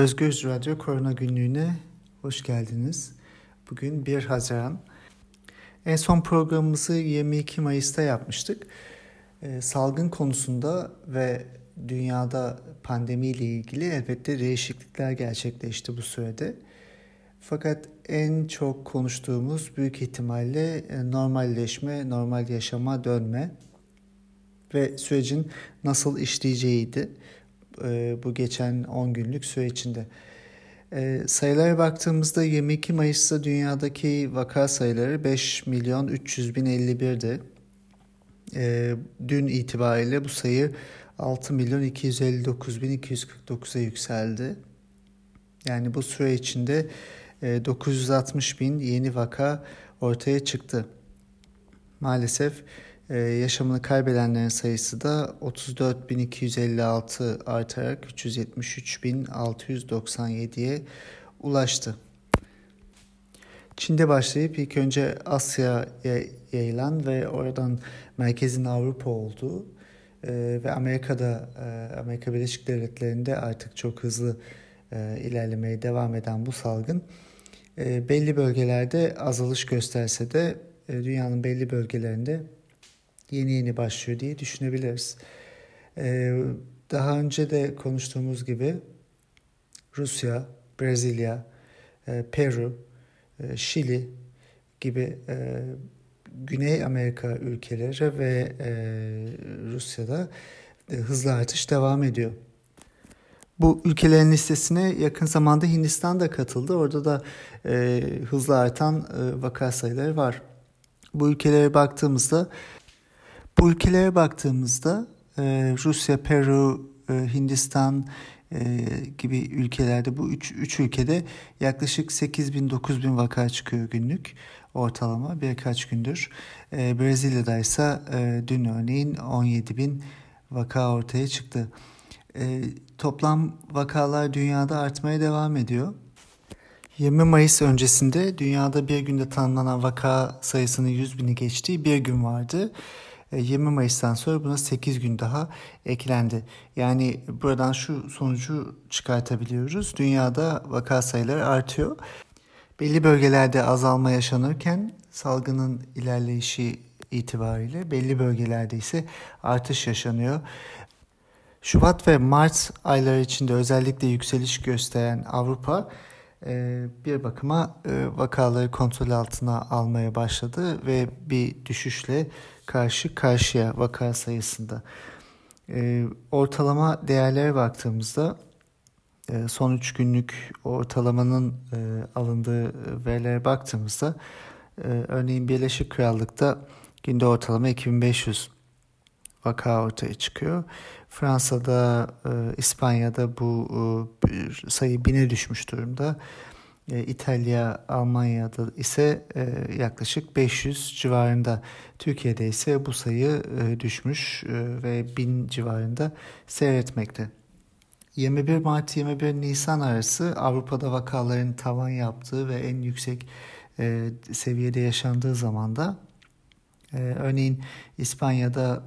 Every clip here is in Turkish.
Özgür Radyo Korona Günlüğü'ne hoş geldiniz. Bugün 1 Haziran. En son programımızı 22 Mayıs'ta yapmıştık. Ee, salgın konusunda ve dünyada pandemiyle ilgili elbette değişiklikler gerçekleşti bu sürede. Fakat en çok konuştuğumuz büyük ihtimalle e, normalleşme, normal yaşama dönme ve sürecin nasıl işleyeceğiydi e, bu geçen 10 günlük süre içinde. E, sayılara baktığımızda 22 Mayıs'ta dünyadaki vaka sayıları 5 milyon 300 bin 51'di. E, dün itibariyle bu sayı 6 milyon 259 bin 249'a yükseldi. Yani bu süre içinde 960 bin yeni vaka ortaya çıktı. Maalesef ee, yaşamını kaybedenlerin sayısı da 34.256 artarak 373.697'ye ulaştı. Çin'de başlayıp ilk önce Asya'ya yayılan ve oradan merkezin Avrupa olduğu e, ve Amerika'da e, Amerika Birleşik Devletleri'nde artık çok hızlı e, ilerlemeye devam eden bu salgın e, belli bölgelerde azalış gösterse de dünyanın belli bölgelerinde yeni yeni başlıyor diye düşünebiliriz. Ee, daha önce de konuştuğumuz gibi Rusya, Brezilya, e, Peru, e, Şili gibi e, Güney Amerika ülkeleri ve Rusya'da hızlı artış devam ediyor. Bu ülkelerin listesine yakın zamanda Hindistan da katıldı. Orada da e, hızlı artan e, vaka sayıları var. Bu ülkelere baktığımızda bu ülkelere baktığımızda e, Rusya, Peru, e, Hindistan e, gibi ülkelerde bu üç, üç ülkede yaklaşık 8 bin 9 bin vaka çıkıyor günlük ortalama birkaç gündür. E, Brezilya'da ise e, dün örneğin 17 bin vaka ortaya çıktı. E, toplam vakalar dünyada artmaya devam ediyor. 20 Mayıs öncesinde dünyada bir günde tanımlanan vaka sayısının 100 bini geçtiği bir gün vardı. 20 e, Mayıs'tan sonra buna 8 gün daha eklendi. Yani buradan şu sonucu çıkartabiliyoruz. Dünyada vaka sayıları artıyor. Belli bölgelerde azalma yaşanırken salgının ilerleyişi itibariyle belli bölgelerde ise artış yaşanıyor. Şubat ve Mart ayları içinde özellikle yükseliş gösteren Avrupa e, bir bakıma e, vakaları kontrol altına almaya başladı ve bir düşüşle karşı karşıya vaka sayısında. E, ortalama değerlere baktığımızda e, son 3 günlük ortalamanın e, alındığı verilere baktığımızda e, örneğin Birleşik Krallık'ta günde ortalama 2500 vaka ortaya çıkıyor. Fransa'da, e, İspanya'da bu e, sayı bine düşmüş durumda. E, İtalya, Almanya'da ise e, yaklaşık 500 civarında. Türkiye'de ise bu sayı e, düşmüş ve 1000 civarında seyretmekte. 21 Mart 21 Nisan arası Avrupa'da vakaların tavan yaptığı ve en yüksek seviyede yaşandığı zamanda örneğin İspanya'da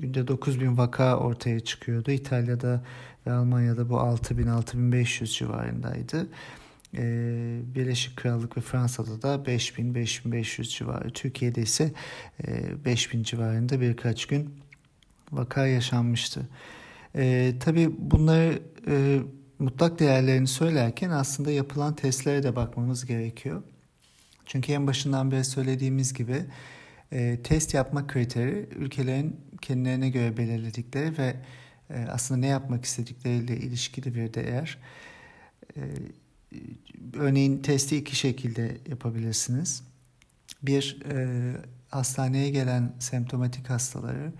günde 9000 vaka ortaya çıkıyordu. İtalya'da ve Almanya'da bu 6000-6500 civarındaydı. Ee, Birleşik Krallık ve Fransa'da da 5000-5500 civarı. Türkiye'de ise 5000 e, civarında birkaç gün vaka yaşanmıştı. E, tabii bunları e, mutlak değerlerini söylerken aslında yapılan testlere de bakmamız gerekiyor. Çünkü en başından beri söylediğimiz gibi e, test yapma kriteri ülkelerin kendilerine göre belirledikleri ve e, aslında ne yapmak istedikleriyle ilişkili bir değer. E, örneğin testi iki şekilde yapabilirsiniz. Bir, e, hastaneye gelen semptomatik hastaları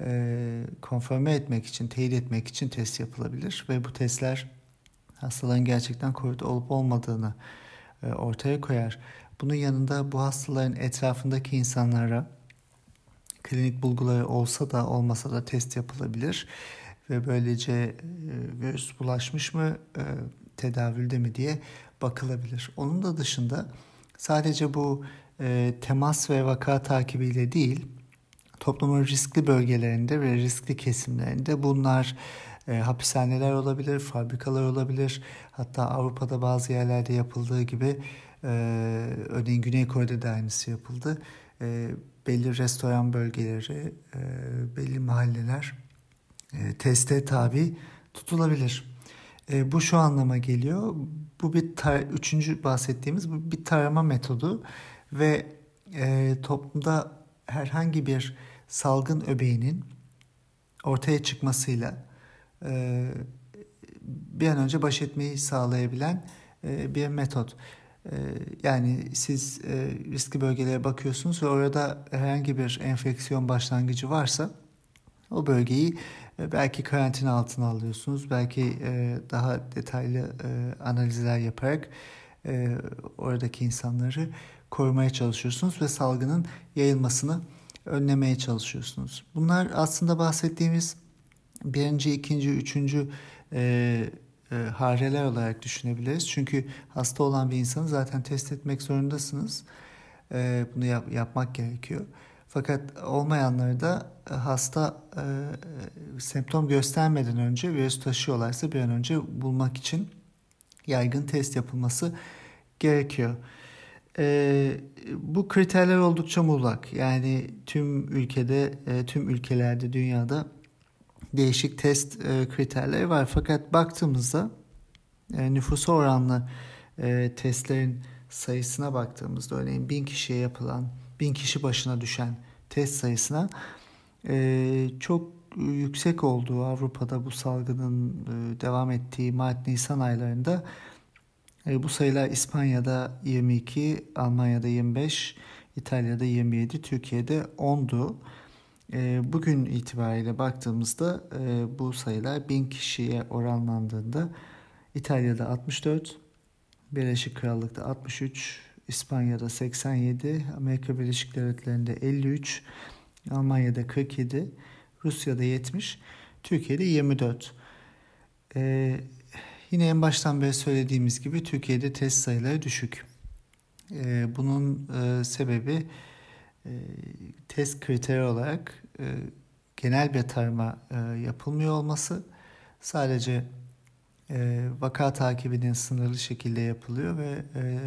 e, konforme etmek için, teyit etmek için test yapılabilir ve bu testler hastaların gerçekten COVID olup olmadığını e, ortaya koyar. Bunun yanında bu hastaların etrafındaki insanlara klinik bulguları olsa da olmasa da test yapılabilir ve böylece e, virüs bulaşmış mı e, tedavülde mi diye bakılabilir. Onun da dışında sadece bu e, temas ve vaka takibiyle değil, toplumun riskli bölgelerinde ve riskli kesimlerinde bunlar E, hapishaneler olabilir, fabrikalar olabilir. Hatta Avrupa'da bazı yerlerde yapıldığı gibi e, örneğin Güney Kore'de de aynısı yapıldı. E, belli restoran bölgeleri, e, belli mahalleler e, teste tabi tutulabilir. E, bu şu anlama geliyor. Bu bir tar üçüncü bahsettiğimiz bu bir tarama metodu ve e, toplumda herhangi bir salgın öbeğinin ortaya çıkmasıyla e, bir an önce baş etmeyi sağlayabilen e, bir metot. E, yani siz e, riskli bölgelere bakıyorsunuz ve orada herhangi bir enfeksiyon başlangıcı varsa o bölgeyi e, belki karantina altına alıyorsunuz, belki e, daha detaylı e, analizler yaparak oradaki insanları korumaya çalışıyorsunuz ve salgının yayılmasını önlemeye çalışıyorsunuz. Bunlar aslında bahsettiğimiz birinci, ikinci, üçüncü e, e, hareler olarak düşünebiliriz. Çünkü hasta olan bir insanı zaten test etmek zorundasınız. E, bunu yap, yapmak gerekiyor. Fakat olmayanları da e, hasta e, e, semptom göstermeden önce virüs taşıyorlarsa bir an önce bulmak için yaygın test yapılması gerekiyor. E, bu kriterler oldukça muğlak. Yani tüm ülkede, e, tüm ülkelerde, dünyada değişik test e, kriterleri var. Fakat baktığımızda e, nüfusa oranlı e, testlerin sayısına baktığımızda örneğin bin kişiye yapılan, bin kişi başına düşen test sayısına e, çok yüksek olduğu Avrupa'da bu salgının e, devam ettiği Mart-Nisan aylarında e, bu sayılar İspanya'da 22, Almanya'da 25, İtalya'da 27, Türkiye'de 10'du. E, bugün itibariyle baktığımızda e, bu sayılar 1000 kişiye oranlandığında İtalya'da 64, Birleşik Krallık'ta 63, İspanya'da 87, Amerika Birleşik Devletleri'nde 53, Almanya'da 47, Rusya'da 70, Türkiye'de 24. Ee, yine en baştan beri söylediğimiz gibi Türkiye'de test sayıları düşük. Ee, bunun e, sebebi e, test kriteri olarak e, genel bir tarama e, yapılmıyor olması. Sadece e, vaka takibinin sınırlı şekilde yapılıyor ve e,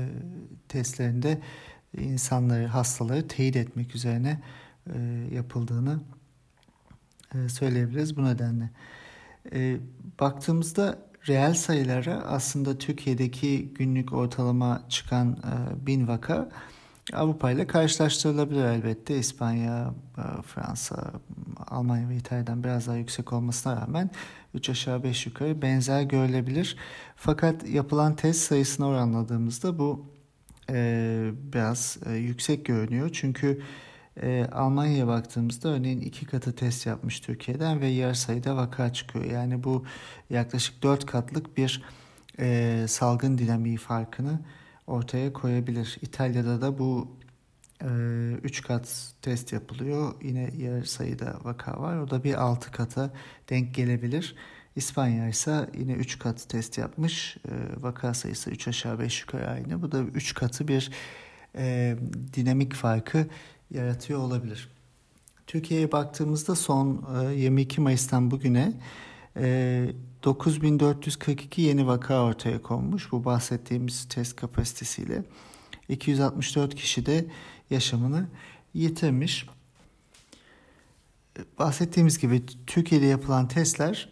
testlerinde insanları, hastaları teyit etmek üzerine e, yapıldığını e, söyleyebiliriz bu nedenle. E, baktığımızda reel sayılara aslında Türkiye'deki günlük ortalama çıkan e, bin vaka Avrupa ile karşılaştırılabilir elbette. İspanya, e, Fransa, Almanya ve İtalya'dan biraz daha yüksek olmasına rağmen 3 aşağı 5 yukarı benzer görülebilir. Fakat yapılan test sayısına oranladığımızda bu e, biraz e, yüksek görünüyor. Çünkü e, Almanya'ya baktığımızda örneğin iki katı test yapmış Türkiye'den ve yarı sayıda vaka çıkıyor. Yani bu yaklaşık 4 katlık bir e, salgın dinamiği farkını ortaya koyabilir. İtalya'da da bu 3 e, kat test yapılıyor. Yine yarı sayıda vaka var. O da bir 6 kata denk gelebilir. İspanya ise yine 3 kat test yapmış. E, vaka sayısı 3 aşağı 5 yukarı aynı. Bu da 3 katı bir e, dinamik farkı yaratıyor olabilir. Türkiye'ye baktığımızda son e, 22 Mayıs'tan bugüne e, 9442 yeni vaka ortaya konmuş bu bahsettiğimiz test kapasitesiyle. 264 kişi de yaşamını yitirmiş. Bahsettiğimiz gibi Türkiye'de yapılan testler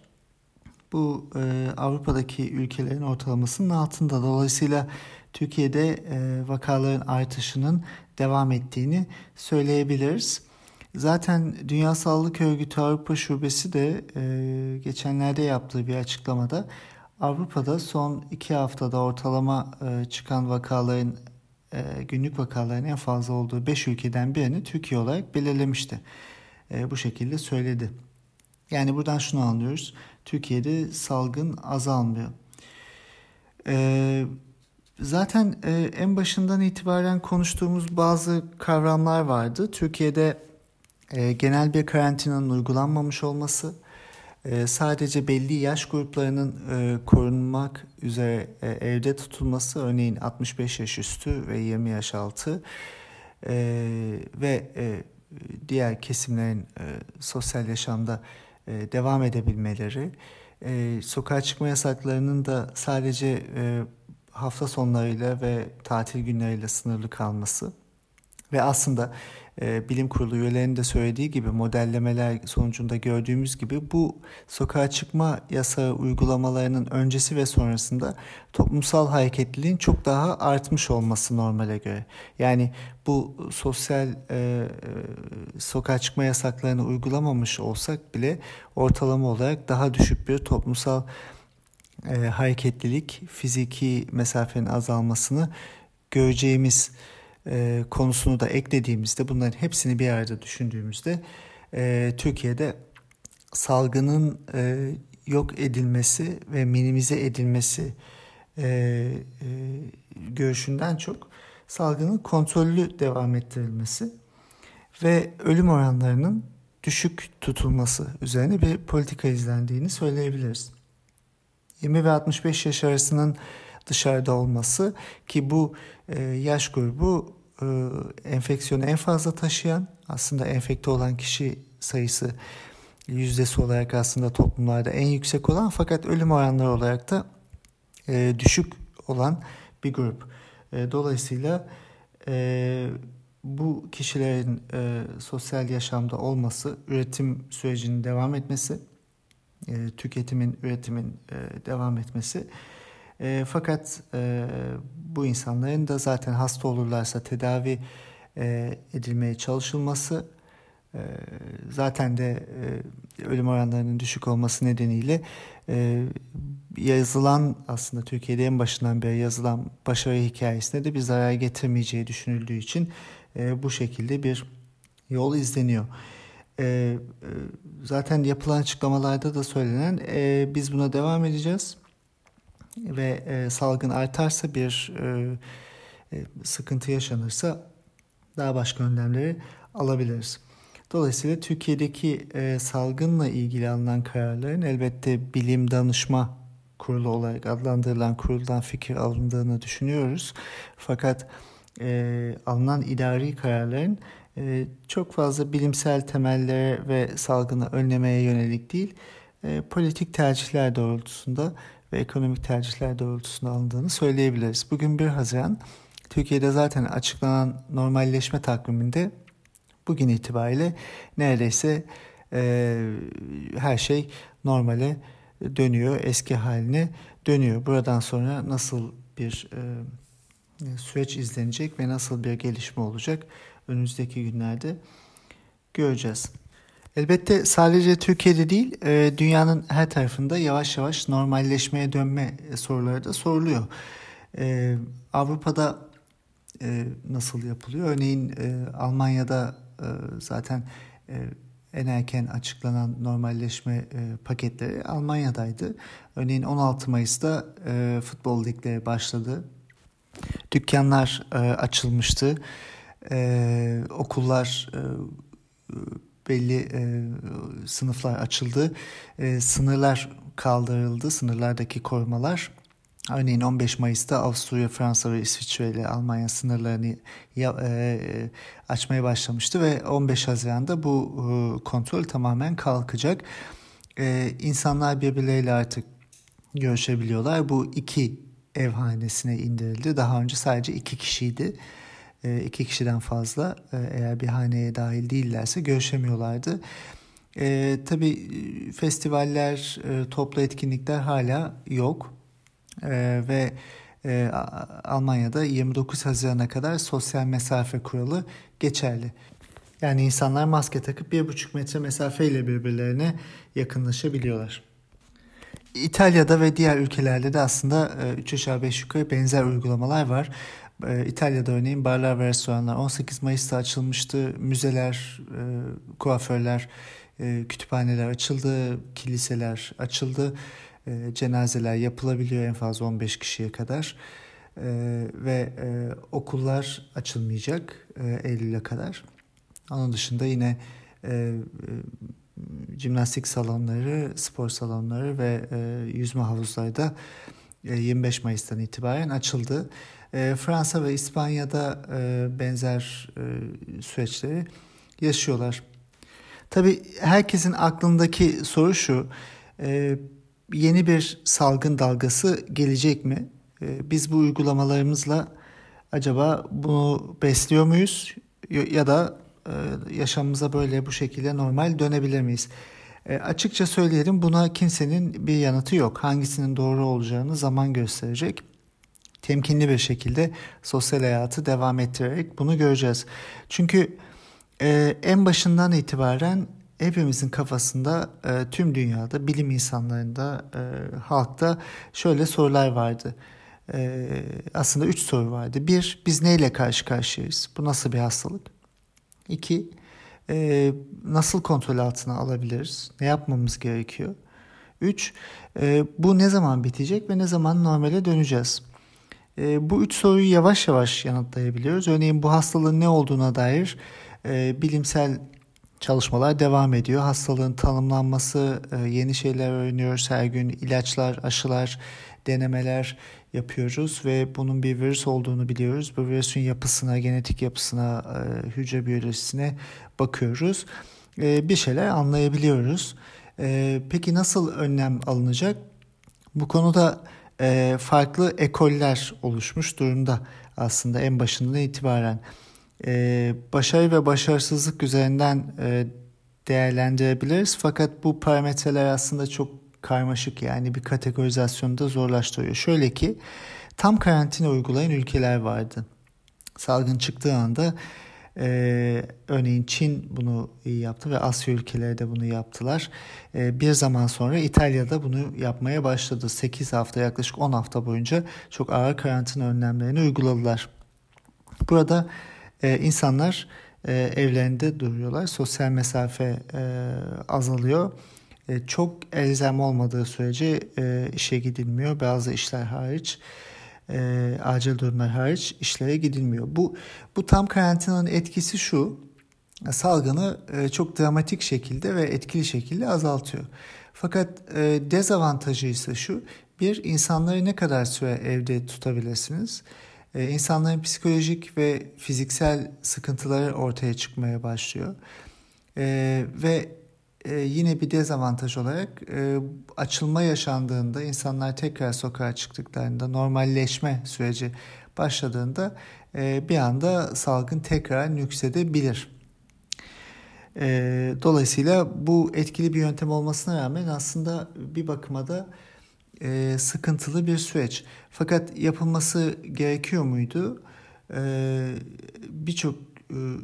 bu e, Avrupa'daki ülkelerin ortalamasının altında. Dolayısıyla Türkiye'de e, vakaların artışının devam ettiğini söyleyebiliriz. Zaten Dünya Sağlık Örgütü Avrupa Şubesi de e, geçenlerde yaptığı bir açıklamada Avrupa'da son iki haftada ortalama e, çıkan vakaların e, günlük vakaların en fazla olduğu 5 ülkeden birini Türkiye olarak belirlemişti. E, bu şekilde söyledi. Yani buradan şunu anlıyoruz. Türkiye'de salgın azalmıyor. E, zaten e, en başından itibaren konuştuğumuz bazı kavramlar vardı. Türkiye'de e, genel bir karantinanın uygulanmamış olması, e, sadece belli yaş gruplarının e, korunmak üzere e, evde tutulması, örneğin 65 yaş üstü ve 20 yaş altı e, ve e, diğer kesimlerin e, sosyal yaşamda e, devam edebilmeleri e, sokağa çıkma yasaklarının da sadece e, hafta sonlarıyla ve tatil günleriyle sınırlı kalması ve aslında e, bilim kurulu üyelerinin de söylediği gibi modellemeler sonucunda gördüğümüz gibi bu sokağa çıkma yasağı uygulamalarının öncesi ve sonrasında toplumsal hareketliliğin çok daha artmış olması normale göre. Yani bu sosyal e, e, sokağa çıkma yasaklarını uygulamamış olsak bile ortalama olarak daha düşük bir toplumsal e, hareketlilik, fiziki mesafenin azalmasını göreceğimiz e, konusunu da eklediğimizde bunların hepsini bir arada düşündüğümüzde e, Türkiye'de salgının e, yok edilmesi ve minimize edilmesi e, görüşünden çok salgının kontrollü devam ettirilmesi ve ölüm oranlarının düşük tutulması üzerine bir politika izlendiğini söyleyebiliriz. 20 ve 65 yaş arasının dışarıda olması ki bu e, yaş grubu e, enfeksiyonu en fazla taşıyan aslında enfekte olan kişi sayısı yüzdesi olarak aslında toplumlarda en yüksek olan fakat ölüm oranları olarak da e, düşük olan bir grup. E, dolayısıyla e, bu kişilerin e, sosyal yaşamda olması, üretim sürecinin devam etmesi, e, tüketimin, üretimin e, devam etmesi e, fakat e, bu insanların da zaten hasta olurlarsa tedavi e, edilmeye çalışılması e, zaten de e, ölüm oranlarının düşük olması nedeniyle e, yazılan aslında Türkiye'de en başından beri yazılan başarı hikayesine de bir zarar getirmeyeceği düşünüldüğü için e, bu şekilde bir yol izleniyor. E, e, zaten yapılan açıklamalarda da söylenen e, biz buna devam edeceğiz ve e, salgın artarsa bir e, e, sıkıntı yaşanırsa daha başka önlemleri alabiliriz. Dolayısıyla Türkiye'deki e, salgınla ilgili alınan kararların elbette bilim danışma kurulu olarak adlandırılan kuruldan fikir alındığını düşünüyoruz. Fakat e, alınan idari kararların e, çok fazla bilimsel temellere ve salgını önlemeye yönelik değil, e, politik tercihler doğrultusunda ve ekonomik tercihler doğrultusunda alındığını söyleyebiliriz. Bugün 1 Haziran Türkiye'de zaten açıklanan normalleşme takviminde bugün itibariyle neredeyse e, her şey normale dönüyor, eski haline dönüyor. Buradan sonra nasıl bir e, süreç izlenecek ve nasıl bir gelişme olacak önümüzdeki günlerde göreceğiz. Elbette sadece Türkiye'de değil, e, dünyanın her tarafında yavaş yavaş normalleşmeye dönme soruları da soruluyor. E, Avrupa'da e, nasıl yapılıyor? Örneğin Almanya'da zaten en erken açıklanan normalleşme paketleri Almanya'daydı. Örneğin 16 Mayıs'ta futbol ligleri başladı. Dükkanlar açılmıştı. Okullar belli e, sınıflar açıldı. E, sınırlar kaldırıldı. Sınırlardaki korumalar. Örneğin 15 Mayıs'ta Avusturya, Fransa ve İsviçre ile Almanya sınırlarını ya, e, açmaya başlamıştı ve 15 Haziran'da bu e, kontrol tamamen kalkacak. E, insanlar birbirleriyle artık görüşebiliyorlar. Bu iki ev hanesine indirildi. Daha önce sadece iki kişiydi. E, iki kişiden fazla e, eğer bir haneye dahil değillerse görüşemiyorlardı. E, tabii festivaller, e, toplu etkinlikler hala yok e, ve e, Almanya'da 29 Haziran'a kadar sosyal mesafe kuralı geçerli. Yani insanlar maske takıp bir buçuk metre mesafeyle birbirlerine yakınlaşabiliyorlar. İtalya'da ve diğer ülkelerde de aslında 3 aşağı 5 yukarı benzer uygulamalar var. E, İtalya'da örneğin barlar ve restoranlar 18 Mayıs'ta açılmıştı. Müzeler, e, kuaförler, e, kütüphaneler açıldı, kiliseler açıldı. E, cenazeler yapılabiliyor en fazla 15 kişiye kadar. Ve okullar açılmayacak Eylül'e kadar. Onun dışında yine jimnastik salonları, spor salonları ve yüzme havuzları da 25 e, Mayıs'tan itibaren açıldı. E, Fransa ve İspanya'da e, benzer e, süreçleri yaşıyorlar. Tabii herkesin aklındaki soru şu, yeni bir salgın dalgası gelecek mi? Biz bu uygulamalarımızla acaba bunu besliyor muyuz ya da yaşamımıza böyle bu şekilde normal dönebilir miyiz? E, açıkça söyleyelim buna kimsenin bir yanıtı yok. Hangisinin doğru olacağını zaman gösterecek. Temkinli bir şekilde sosyal hayatı devam ettirerek bunu göreceğiz. Çünkü e, en başından itibaren hepimizin kafasında e, tüm dünyada bilim insanlarında e, halkta şöyle sorular vardı. E, aslında üç soru vardı. Bir, biz neyle karşı karşıyayız? Bu nasıl bir hastalık? İki, e, nasıl kontrol altına alabiliriz? Ne yapmamız gerekiyor? Üç, e, bu ne zaman bitecek ve ne zaman normale döneceğiz? E, bu üç soruyu yavaş yavaş yanıtlayabiliyoruz. Örneğin bu hastalığın ne olduğuna dair e, bilimsel çalışmalar devam ediyor. Hastalığın tanımlanması, e, yeni şeyler öğreniyoruz her gün. ilaçlar, aşılar, denemeler yapıyoruz ve bunun bir virüs olduğunu biliyoruz. Bu virüsün yapısına, genetik yapısına, e, hücre biyolojisine bakıyoruz. E, bir şeyler anlayabiliyoruz. Peki nasıl önlem alınacak? Bu konuda farklı ekoller oluşmuş durumda aslında en başından itibaren e, başarı ve başarısızlık üzerinden e, değerlendirebiliriz. Fakat bu parametreler aslında çok karmaşık yani bir kategorizasyonu da zorlaştırıyor. Şöyle ki tam karantina uygulayan ülkeler vardı. Salgın çıktığı anda ee, örneğin Çin bunu yaptı ve Asya ülkeleri de bunu yaptılar. Ee, bir zaman sonra İtalya'da bunu yapmaya başladı. 8 hafta yaklaşık 10 hafta boyunca çok ağır karantina önlemlerini uyguladılar. Burada e, insanlar e, evlerinde duruyorlar. Sosyal mesafe e, azalıyor. E, çok elzem olmadığı sürece e, işe gidilmiyor. Bazı işler hariç acil durumlar hariç işlere gidilmiyor. Bu bu tam karantinanın etkisi şu. Salgını e, çok dramatik şekilde ve etkili şekilde azaltıyor. Fakat e, dezavantajı ise şu. Bir insanları ne kadar süre evde tutabilirsiniz? e, insanların psikolojik ve fiziksel sıkıntıları ortaya çıkmaya başlıyor. E, ve e, yine bir dezavantaj olarak e, açılma yaşandığında insanlar tekrar sokağa çıktıklarında normalleşme süreci başladığında e, bir anda salgın tekrar nüksedebilir. E, dolayısıyla bu etkili bir yöntem olmasına rağmen aslında bir bakıma da e, sıkıntılı bir süreç. Fakat yapılması gerekiyor muydu? E, Birçok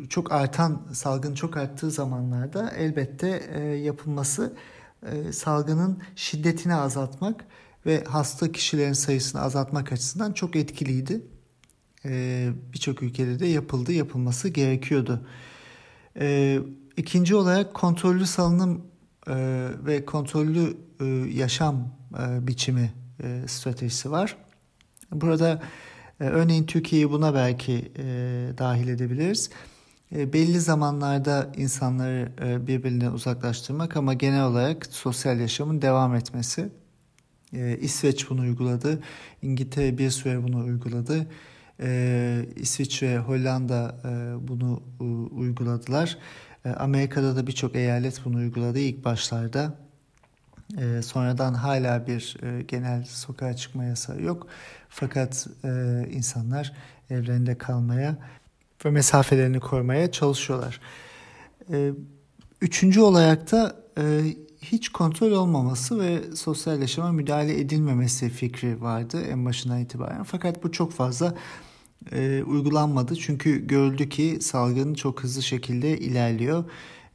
çok artan salgın çok arttığı zamanlarda elbette e, yapılması e, salgının şiddetini azaltmak ve hasta kişilerin sayısını azaltmak açısından çok etkiliydi. E, Birçok ülkede de yapıldı, yapılması gerekiyordu. E, ikinci olarak kontrollü salınım e, ve kontrollü e, yaşam e, biçimi e, stratejisi var. Burada e, örneğin Türkiye'yi buna belki dahil edebiliriz. Belli zamanlarda insanları birbirine uzaklaştırmak ama genel olarak sosyal yaşamın devam etmesi. İsveç bunu uyguladı. İngiltere bir süre bunu uyguladı. İsviçre, Hollanda bunu uyguladılar. Amerika'da da birçok eyalet bunu uyguladı ilk başlarda. E, sonradan hala bir e, genel sokağa çıkma yasağı yok. Fakat e, insanlar evlerinde kalmaya ve mesafelerini korumaya çalışıyorlar. E, üçüncü olarak da e, hiç kontrol olmaması ve sosyal yaşama müdahale edilmemesi fikri vardı en başından itibaren. Fakat bu çok fazla e, uygulanmadı çünkü görüldü ki salgın çok hızlı şekilde ilerliyor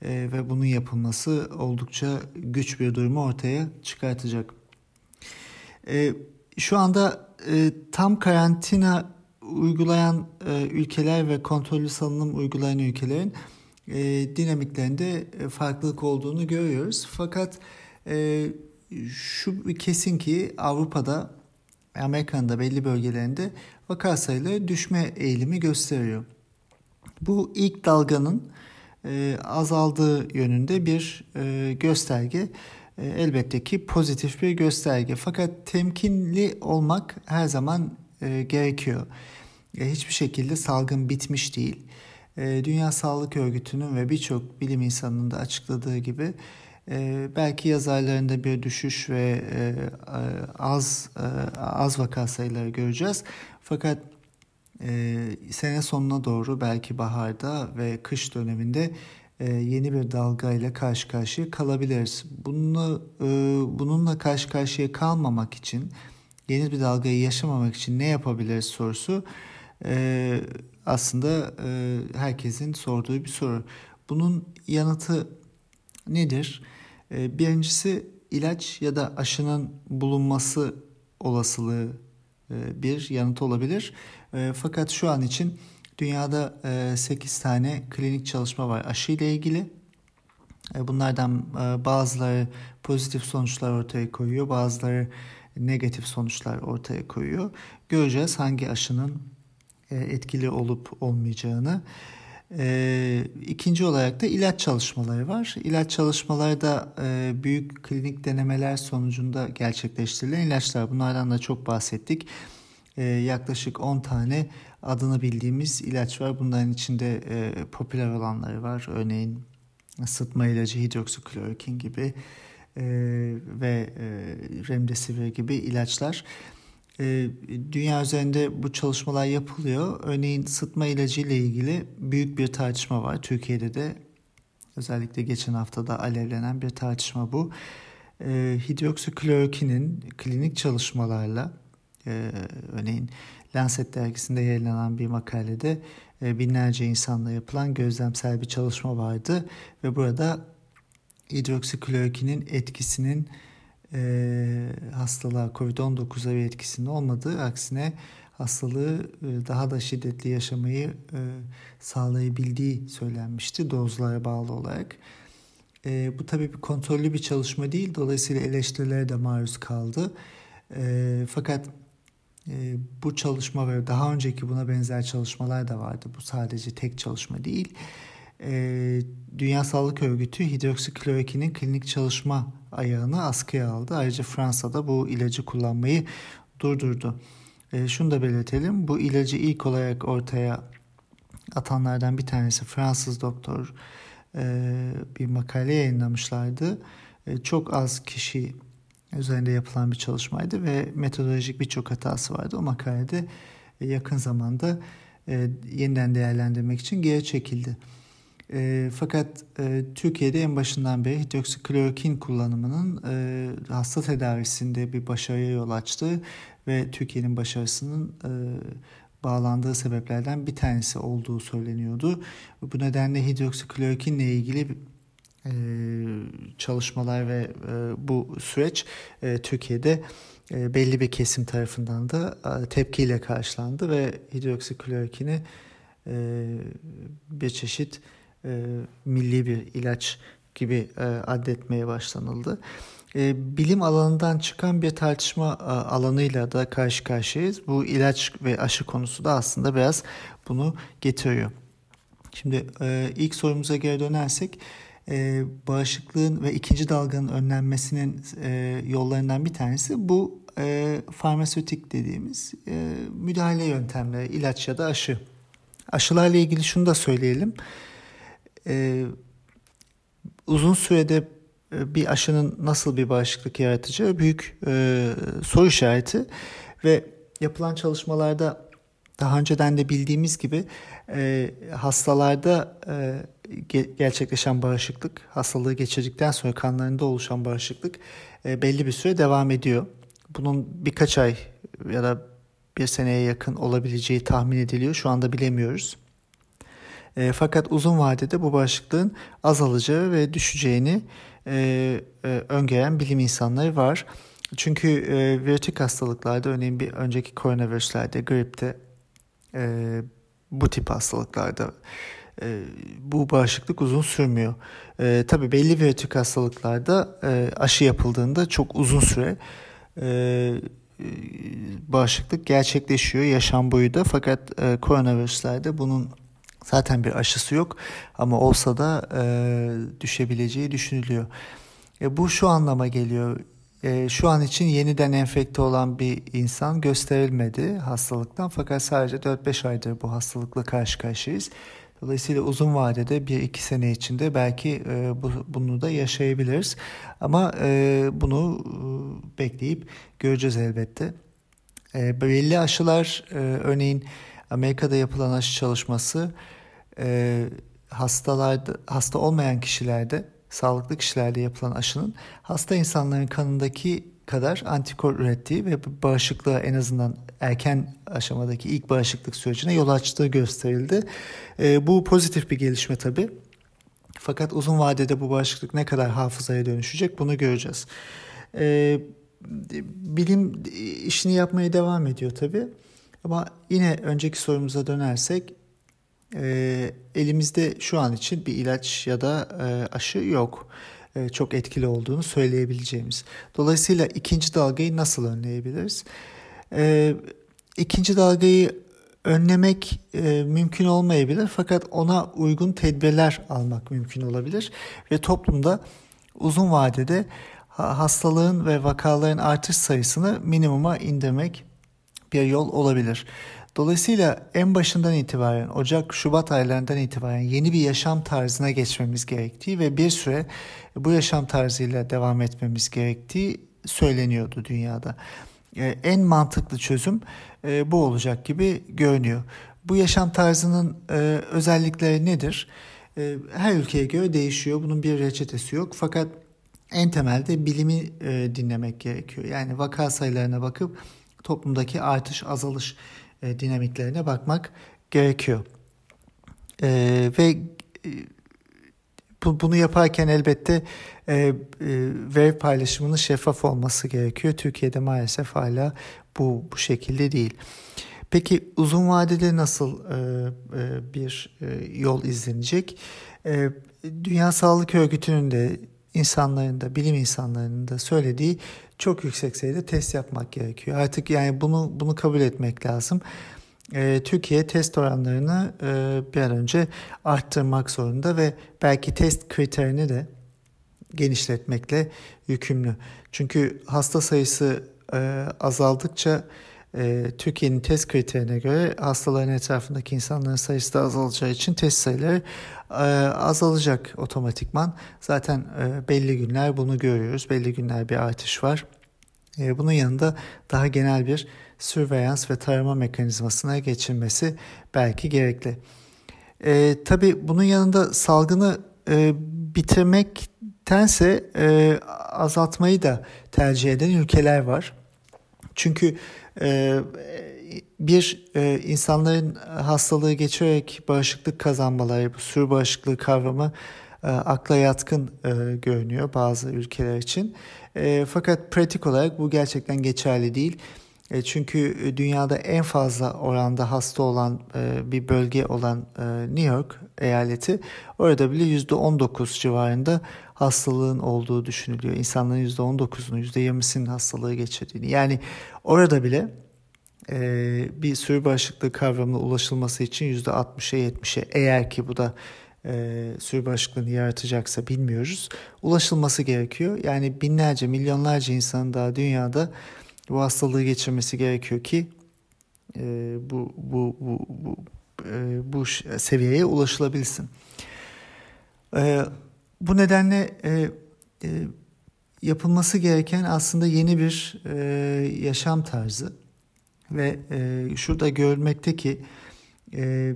e, ve bunun yapılması oldukça güç bir durumu ortaya çıkartacak. E, şu anda e, tam karantina uygulayan e, ülkeler ve kontrollü salınım uygulayan ülkelerin e, dinamiklerinde farklılık olduğunu görüyoruz. Fakat şu kesin ki Avrupa'da Amerika'nın da belli bölgelerinde vaka sayıları düşme eğilimi gösteriyor. Bu ilk dalganın e, azaldığı yönünde bir e, gösterge. E, elbette ki pozitif bir gösterge. Fakat temkinli olmak her zaman e, gerekiyor. E, hiçbir şekilde salgın bitmiş değil. Dünya Sağlık Örgütü'nün ve birçok bilim insanının da açıkladığı gibi belki yaz aylarında bir düşüş ve az az vaka sayıları göreceğiz. Fakat e, sene sonuna doğru belki baharda ve kış döneminde e, yeni bir dalga ile karşı karşıya kalabiliriz. Bununla, e, bununla karşı karşıya kalmamak için, yeni bir dalgayı yaşamamak için ne yapabiliriz sorusu e, aslında e, herkesin sorduğu bir soru. Bunun yanıtı nedir? E, birincisi ilaç ya da aşının bulunması olasılığı e, bir yanıt olabilir. E, fakat şu an için dünyada 8 tane klinik çalışma var aşı ile ilgili. Bunlardan bazıları pozitif sonuçlar ortaya koyuyor, bazıları negatif sonuçlar ortaya koyuyor. Göreceğiz hangi aşının etkili olup olmayacağını. E, ikinci olarak da ilaç çalışmaları var. İlaç çalışmaları da e, büyük klinik denemeler sonucunda gerçekleştirilen ilaçlar. Bunlardan da çok bahsettik. E, yaklaşık 10 tane adını bildiğimiz ilaç var. Bunların içinde e, popüler olanları var. Örneğin sıtma ilacı hidroksiklorokin gibi e, ve e, remdesivir gibi ilaçlar. Ee, dünya üzerinde bu çalışmalar yapılıyor. Örneğin sıtma ilacı ile ilgili büyük bir tartışma var. Türkiye'de de özellikle geçen haftada alevlenen bir tartışma bu. E, hidroksiklorokinin klinik çalışmalarla e, örneğin Lancet dergisinde yayınlanan bir makalede e, binlerce insanla yapılan gözlemsel bir çalışma vardı ve burada hidroksiklorokinin etkisinin e, hastalığa COVID-19'a bir etkisinin olmadığı aksine hastalığı e, daha da şiddetli yaşamayı e, sağlayabildiği söylenmişti dozlara bağlı olarak. E, bu tabii bir kontrollü bir çalışma değil dolayısıyla eleştirilere de maruz kaldı. E, fakat e, bu çalışma ve daha önceki buna benzer çalışmalar da vardı. Bu sadece tek çalışma değil. E, Dünya Sağlık Örgütü hidroksiklorokinin klinik çalışma ayağını askıya aldı. Ayrıca Fransa'da bu ilacı kullanmayı durdurdu. E, şunu da belirtelim. Bu ilacı ilk olarak ortaya atanlardan bir tanesi Fransız doktor e, bir makale yayınlamışlardı. E, çok az kişi üzerinde yapılan bir çalışmaydı ve metodolojik birçok hatası vardı. O makalede e, yakın zamanda e, yeniden değerlendirmek için geri çekildi. E, fakat Türkiye'de en başından beri hidroksiklorokin kullanımının e, hasta tedavisinde bir başarıya yol açtı ve Türkiye'nin başarısının bağlandığı sebeplerden bir tanesi olduğu söyleniyordu. Bu nedenle hidroksiklorokinle ilgili e, çalışmalar ve e, bu süreç e, Türkiye'de e, belli bir kesim tarafından da tepkiyle karşılandı ve hidroksiklorokini bir çeşit milli bir ilaç gibi e, addetmeye başlanıldı. Bilim alanından çıkan bir tartışma e, alanıyla da karşı karşıyayız. Bu ilaç ve aşı konusu da aslında biraz bunu getiriyor. Şimdi ilk sorumuza geri dönersek e, bağışıklığın ve ikinci dalganın önlenmesinin e, yollarından bir tanesi bu e, farmasötik dediğimiz e, müdahale yöntemleri, ilaç ya da aşı. Aşılarla ilgili şunu da söyleyelim e, uzun sürede e, bir aşının nasıl bir bağışıklık yaratacağı büyük e, soru işareti ve yapılan çalışmalarda daha önceden de bildiğimiz gibi e, hastalarda e, ge- gerçekleşen bağışıklık, hastalığı geçirdikten sonra kanlarında oluşan bağışıklık e, belli bir süre devam ediyor. Bunun birkaç ay ya da bir seneye yakın olabileceği tahmin ediliyor. Şu anda bilemiyoruz. E, fakat uzun vadede bu bağışıklığın azalacağı ve düşeceğini e, e, öngören bilim insanları var. Çünkü e, virütik hastalıklarda örneğin bir önceki koronavirüslerde, gripte, e, bu tip hastalıklarda e, bu bağışıklık uzun sürmüyor. E, tabii belli virütik hastalıklarda e, aşı yapıldığında çok uzun süre e, e bağışıklık gerçekleşiyor yaşam boyu da fakat e, koronavirüslerde bunun Zaten bir aşısı yok ama olsa da e, düşebileceği düşünülüyor. E, bu şu anlama geliyor. E, şu an için yeniden enfekte olan bir insan gösterilmedi hastalıktan fakat sadece 4-5 aydır bu hastalıkla karşı karşıyayız. Dolayısıyla uzun vadede bir iki sene içinde belki e, bu, bunu da yaşayabiliriz. Ama e, bunu e, bekleyip göreceğiz elbette. E, belli aşılar e, örneğin Amerika'da yapılan aşı çalışması e, hastalarda hasta olmayan kişilerde sağlıklı kişilerde yapılan aşının hasta insanların kanındaki kadar antikor ürettiği ve bağışıklığa en azından erken aşamadaki ilk bağışıklık sürecine yol açtığı gösterildi. E, bu pozitif bir gelişme tabii. Fakat uzun vadede bu bağışıklık ne kadar hafızaya dönüşecek bunu göreceğiz. E, bilim işini yapmaya devam ediyor tabii. Ama yine önceki sorumuza dönersek e, elimizde şu an için bir ilaç ya da e, aşı yok. E, çok etkili olduğunu söyleyebileceğimiz. Dolayısıyla ikinci dalgayı nasıl önleyebiliriz? E, ikinci dalgayı önlemek e, mümkün olmayabilir fakat ona uygun tedbirler almak mümkün olabilir ve toplumda uzun vadede hastalığın ve vakaların artış sayısını minimuma indirmek bir yol olabilir. Dolayısıyla en başından itibaren Ocak, Şubat aylarından itibaren yeni bir yaşam tarzına geçmemiz gerektiği ve bir süre bu yaşam tarzıyla devam etmemiz gerektiği söyleniyordu dünyada. E, en mantıklı çözüm e, bu olacak gibi görünüyor. Bu yaşam tarzının e, özellikleri nedir? Her ülkeye göre değişiyor. Bunun bir reçetesi yok. Fakat en temelde bilimi dinlemek gerekiyor. Yani vaka sayılarına bakıp toplumdaki artış azalış e, dinamiklerine bakmak gerekiyor. E, ve e, bu, bunu yaparken elbette e, e, veri paylaşımının şeffaf olması gerekiyor. Türkiye'de maalesef hala bu, bu şekilde değil. Peki uzun vadede nasıl e, e, bir e, yol izlenecek? E, Dünya Sağlık Örgütü'nün de insanların da bilim insanlarının da söylediği çok yüksek sayıda test yapmak gerekiyor. Artık yani bunu bunu kabul etmek lazım. E, Türkiye test oranlarını e, bir an önce arttırmak zorunda ve belki test kriterini de genişletmekle yükümlü. Çünkü hasta sayısı e, azaldıkça e, Türkiye'nin test kriterine göre hastaların etrafındaki insanların sayısı da azalacağı için test sayıları e, azalacak otomatikman. Zaten e, belli günler bunu görüyoruz. Belli günler bir artış var. E, bunun yanında daha genel bir surveillance ve tarama mekanizmasına geçilmesi belki gerekli. Tabii bunun yanında salgını e, bitirmektense azaltmayı da tercih eden ülkeler var. Çünkü bir e, insanların hastalığı geçerek bağışıklık kazanmaları, bu sürü bağışıklığı kavramı e, akla yatkın e, görünüyor bazı ülkeler için. E, fakat pratik olarak bu gerçekten geçerli değil. E, çünkü dünyada en fazla oranda hasta olan e, bir bölge olan e, New York eyaleti orada bile %19 civarında hastalığın olduğu düşünülüyor. İnsanların %19'unu %20'sinin hastalığı geçirdiğini. Yani orada bile e, bir sürü bağışıklığı kavramına ulaşılması için %60'a 70'e eğer ki bu da e, sürü bağışıklığını yaratacaksa bilmiyoruz. Ulaşılması gerekiyor. Yani binlerce, milyonlarca insanın daha dünyada bu hastalığı geçirmesi gerekiyor ki e, bu bu bu bu, e, bu seviyeye ulaşılabilsin. E, bu nedenle e, e, yapılması gereken aslında yeni bir e, yaşam tarzı ve e, şurada görülmekte ki e,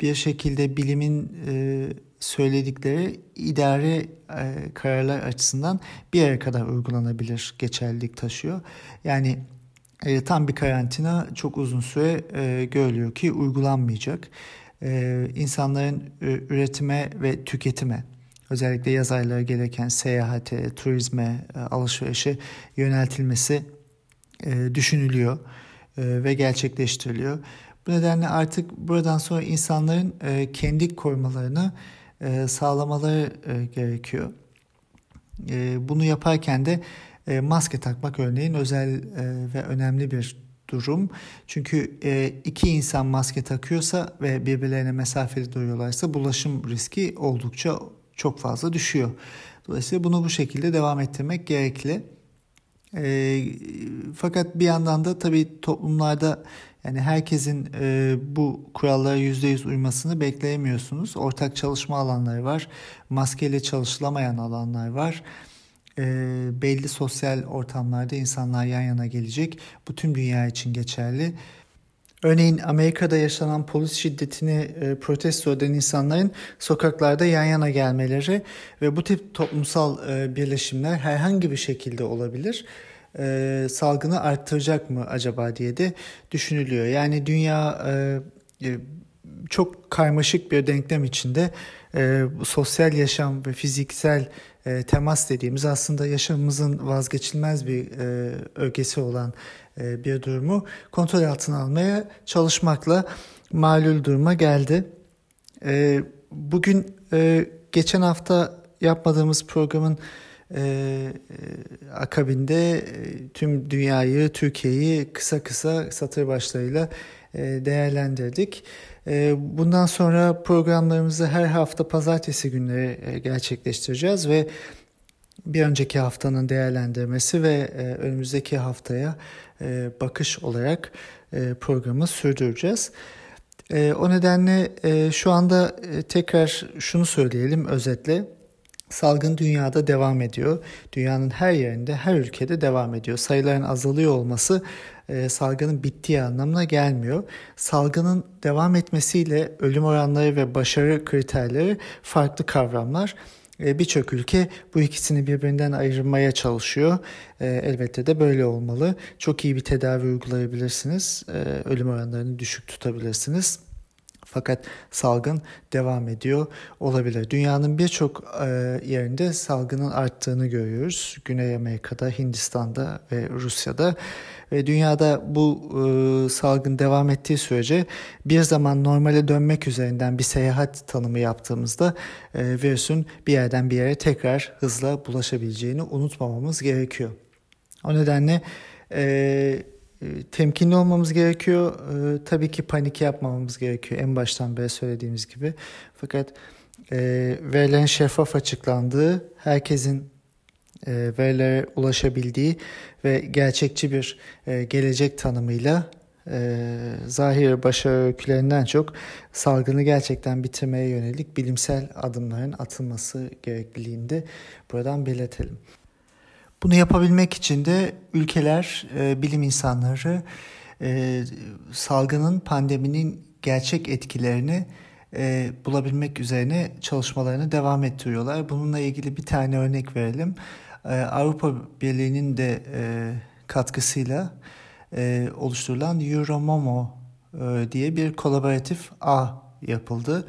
bir şekilde bilimin e, söyledikleri idare e, kararlar açısından bir yere kadar uygulanabilir geçerlilik taşıyor. Yani e, tam bir karantina çok uzun süre e, görülüyor ki uygulanmayacak. E, insanların üretime ve tüketime özellikle yaz ayları gereken seyahate, turizme, alışverişe yöneltilmesi düşünülüyor ve gerçekleştiriliyor. Bu nedenle artık buradan sonra insanların e, kendi korumalarını sağlamaları e, gerekiyor. E, bunu yaparken de e, maske takmak örneğin özel e, ve önemli bir durum. Çünkü e, iki insan maske takıyorsa ve birbirlerine mesafeli duruyorlarsa bulaşım riski oldukça çok fazla düşüyor. Dolayısıyla bunu bu şekilde devam ettirmek gerekli. E, fakat bir yandan da tabii toplumlarda Yani herkesin e, bu kurallara %100 uymasını bekleyemiyorsunuz. Ortak çalışma alanları var. Maskeyle çalışılamayan alanlar var. E, belli sosyal ortamlarda insanlar yan yana gelecek. Bu tüm dünya için geçerli. Örneğin Amerika'da yaşanan polis şiddetini e, protesto eden insanların sokaklarda yan yana gelmeleri ve bu tip toplumsal e, birleşimler herhangi bir şekilde olabilir. E, salgını arttıracak mı acaba diye de düşünülüyor. Yani dünya e, e çok karmaşık bir denklem içinde e, sosyal yaşam ve fiziksel e, temas dediğimiz aslında yaşamımızın vazgeçilmez bir e, ögesi olan e, bir durumu kontrol altına almaya çalışmakla malul duruma geldi. E, bugün e, geçen hafta yapmadığımız programın akabinde tüm dünyayı, Türkiye'yi kısa kısa satır başlarıyla değerlendirdik. bundan sonra programlarımızı her hafta pazartesi günleri gerçekleştireceğiz ve bir önceki haftanın değerlendirmesi ve önümüzdeki haftaya e, bakış olarak e, programı sürdüreceğiz. E, o nedenle şu anda tekrar şunu söyleyelim özetle. Salgın dünyada devam ediyor. Dünyanın her yerinde, her ülkede devam ediyor. Sayıların azalıyor olması salgının bittiği anlamına gelmiyor. Salgının devam etmesiyle ölüm oranları ve başarı kriterleri farklı kavramlar. Birçok ülke bu ikisini birbirinden ayırmaya çalışıyor. Elbette de böyle olmalı. Çok iyi bir tedavi uygulayabilirsiniz. Ölüm oranlarını düşük tutabilirsiniz. Fakat salgın devam ediyor olabilir. Dünyanın birçok yerinde salgının arttığını görüyoruz. Güney Amerika'da, Hindistan'da ve Rusya'da ve dünyada bu e, salgın devam ettiği sürece bir zaman normale dönmek üzerinden bir seyahat tanımı yaptığımızda e, virüsün bir yerden bir yere tekrar hızla bulaşabileceğini unutmamamız gerekiyor. O nedenle e, temkinli olmamız gerekiyor. E, tabii ki panik yapmamamız gerekiyor en baştan beri söylediğimiz gibi. Fakat e, verilen şeffaf açıklandığı, herkesin e, verilere ulaşabildiği ve gerçekçi bir e, gelecek tanımıyla e, zahir başarı öykülerinden çok salgını gerçekten bitirmeye yönelik bilimsel adımların atılması gerekliliğinde buradan belirtelim. Bunu yapabilmek için de ülkeler, e, bilim insanları e, salgının, pandeminin gerçek etkilerini e, bulabilmek üzerine çalışmalarını devam ettiriyorlar. Bununla ilgili bir tane örnek verelim. Ee, Avrupa Birliği'nin de e, katkısıyla e, oluşturulan Euromomo e, diye bir kolaboratif ağ yapıldı.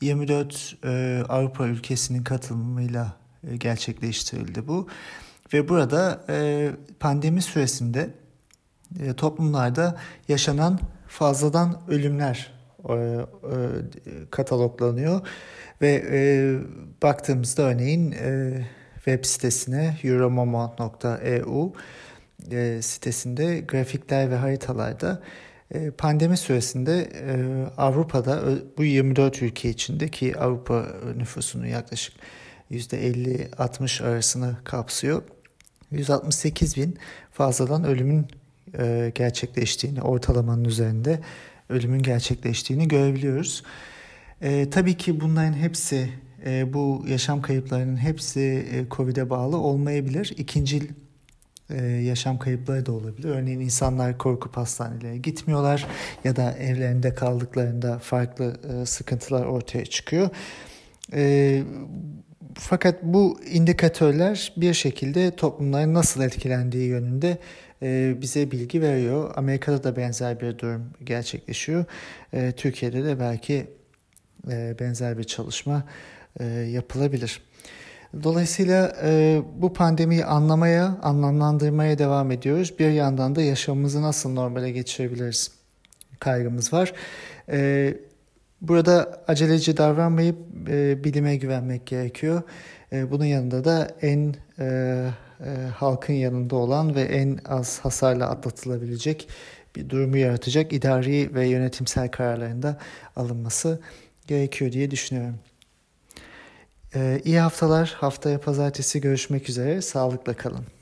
24 Avrupa ülkesinin katılımıyla gerçekleştirildi bu. Ve burada pandemi süresinde toplumlarda yaşanan fazladan ölümler kataloglanıyor ve baktığımızda örneğin web sitesine euromomo.eu e, sitesinde grafikler ve haritalarda e, pandemi süresinde e, Avrupa'da bu 24 ülke içindeki Avrupa nüfusunun yaklaşık %50-60 arasını kapsıyor. 168 bin fazladan ölümün e, gerçekleştiğini, ortalamanın üzerinde ölümün gerçekleştiğini görebiliyoruz. E, tabii ki bunların hepsi e, bu yaşam kayıplarının hepsi e, COVID'e bağlı olmayabilir. İkincil e, yaşam kayıpları da olabilir. Örneğin insanlar korkup hastanelere gitmiyorlar ya da evlerinde kaldıklarında farklı e, sıkıntılar ortaya çıkıyor. E, fakat bu indikatörler bir şekilde toplumların nasıl etkilendiği yönünde e, bize bilgi veriyor. Amerika'da da benzer bir durum gerçekleşiyor. E, Türkiye'de de belki e, benzer bir çalışma yapılabilir. Dolayısıyla bu pandemiyi anlamaya, anlamlandırmaya devam ediyoruz. Bir yandan da yaşamımızı nasıl normale geçirebiliriz kaygımız var. Burada aceleci davranmayıp e, bilime güvenmek gerekiyor. E, bunun yanında da en e, e, halkın yanında olan ve en az hasarla atlatılabilecek bir durumu yaratacak idari ve yönetimsel kararlarında alınması gerekiyor diye düşünüyorum. Ee, iyi haftalar. Haftaya pazartesi görüşmek üzere. Sağlıkla kalın.